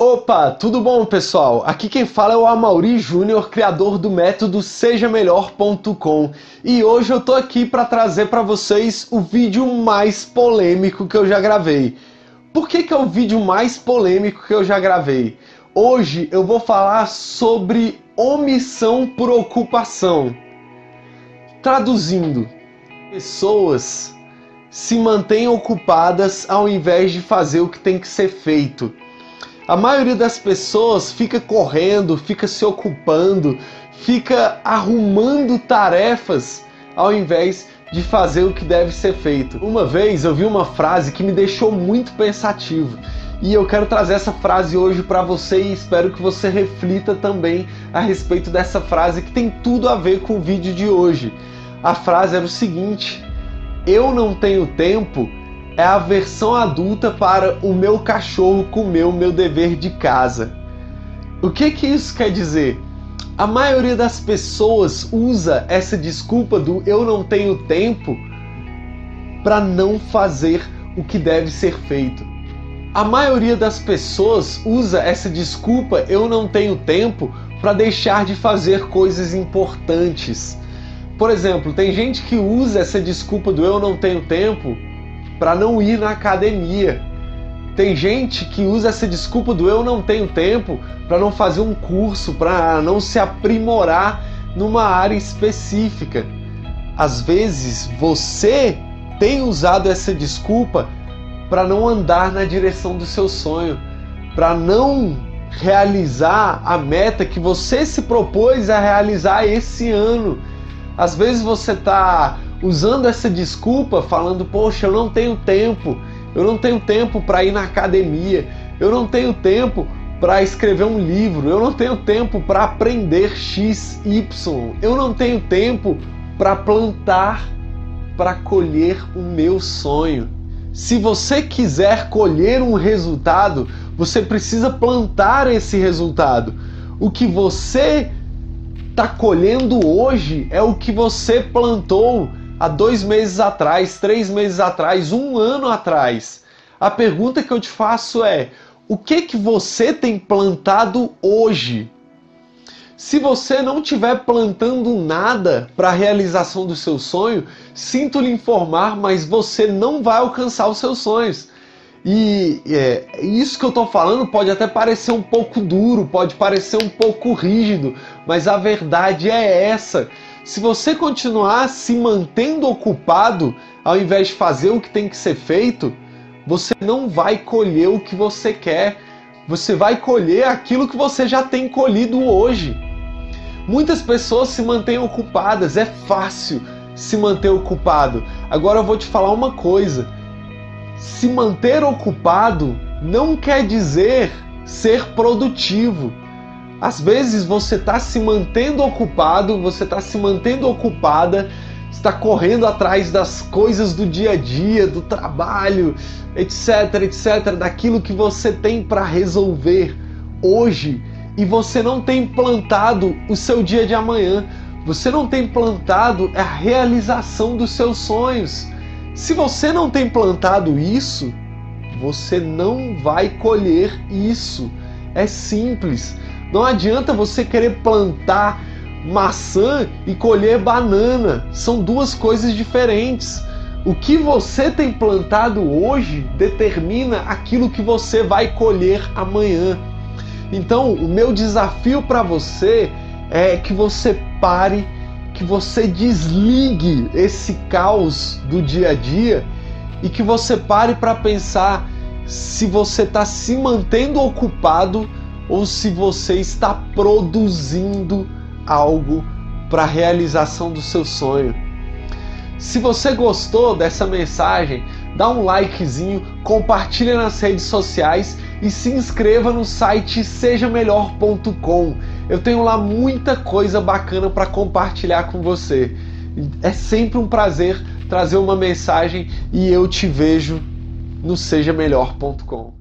Opa, tudo bom pessoal? Aqui quem fala é o Amauri Júnior, criador do método sejamelhor.com e hoje eu tô aqui para trazer para vocês o vídeo mais polêmico que eu já gravei. Por que, que é o vídeo mais polêmico que eu já gravei? Hoje eu vou falar sobre omissão por ocupação. Traduzindo, pessoas se mantêm ocupadas ao invés de fazer o que tem que ser feito. A maioria das pessoas fica correndo, fica se ocupando, fica arrumando tarefas ao invés de fazer o que deve ser feito. Uma vez eu vi uma frase que me deixou muito pensativo e eu quero trazer essa frase hoje para você e espero que você reflita também a respeito dessa frase que tem tudo a ver com o vídeo de hoje. A frase era o seguinte: Eu não tenho tempo é a versão adulta para o meu cachorro comer o meu dever de casa. O que que isso quer dizer? A maioria das pessoas usa essa desculpa do eu não tenho tempo para não fazer o que deve ser feito. A maioria das pessoas usa essa desculpa eu não tenho tempo para deixar de fazer coisas importantes. Por exemplo, tem gente que usa essa desculpa do eu não tenho tempo para não ir na academia. Tem gente que usa essa desculpa do eu não tenho tempo para não fazer um curso, para não se aprimorar numa área específica. Às vezes você tem usado essa desculpa para não andar na direção do seu sonho, para não realizar a meta que você se propôs a realizar esse ano. Às vezes você está usando essa desculpa, falando: Poxa, eu não tenho tempo, eu não tenho tempo para ir na academia, eu não tenho tempo para escrever um livro, eu não tenho tempo para aprender X, Y, eu não tenho tempo para plantar, para colher o meu sonho. Se você quiser colher um resultado, você precisa plantar esse resultado. O que você está colhendo hoje é o que você plantou há dois meses atrás, três meses atrás, um ano atrás. A pergunta que eu te faço é: o que que você tem plantado hoje? Se você não estiver plantando nada para a realização do seu sonho, sinto lhe informar, mas você não vai alcançar os seus sonhos. E é, isso que eu estou falando pode até parecer um pouco duro, pode parecer um pouco rígido, mas a verdade é essa se você continuar se mantendo ocupado ao invés de fazer o que tem que ser feito, você não vai colher o que você quer. Você vai colher aquilo que você já tem colhido hoje. Muitas pessoas se mantêm ocupadas, é fácil se manter ocupado. Agora eu vou te falar uma coisa: se manter ocupado não quer dizer ser produtivo. Às vezes você está se mantendo ocupado, você está se mantendo ocupada, está correndo atrás das coisas do dia a dia, do trabalho, etc, etc, daquilo que você tem para resolver hoje e você não tem plantado o seu dia de amanhã. Você não tem plantado a realização dos seus sonhos. Se você não tem plantado isso, você não vai colher isso. É simples. Não adianta você querer plantar maçã e colher banana. São duas coisas diferentes. O que você tem plantado hoje determina aquilo que você vai colher amanhã. Então, o meu desafio para você é que você pare, que você desligue esse caos do dia a dia e que você pare para pensar se você está se mantendo ocupado ou se você está produzindo algo para a realização do seu sonho. Se você gostou dessa mensagem, dá um likezinho, compartilha nas redes sociais e se inscreva no site sejamelhor.com. Eu tenho lá muita coisa bacana para compartilhar com você. É sempre um prazer trazer uma mensagem e eu te vejo no sejamelhor.com.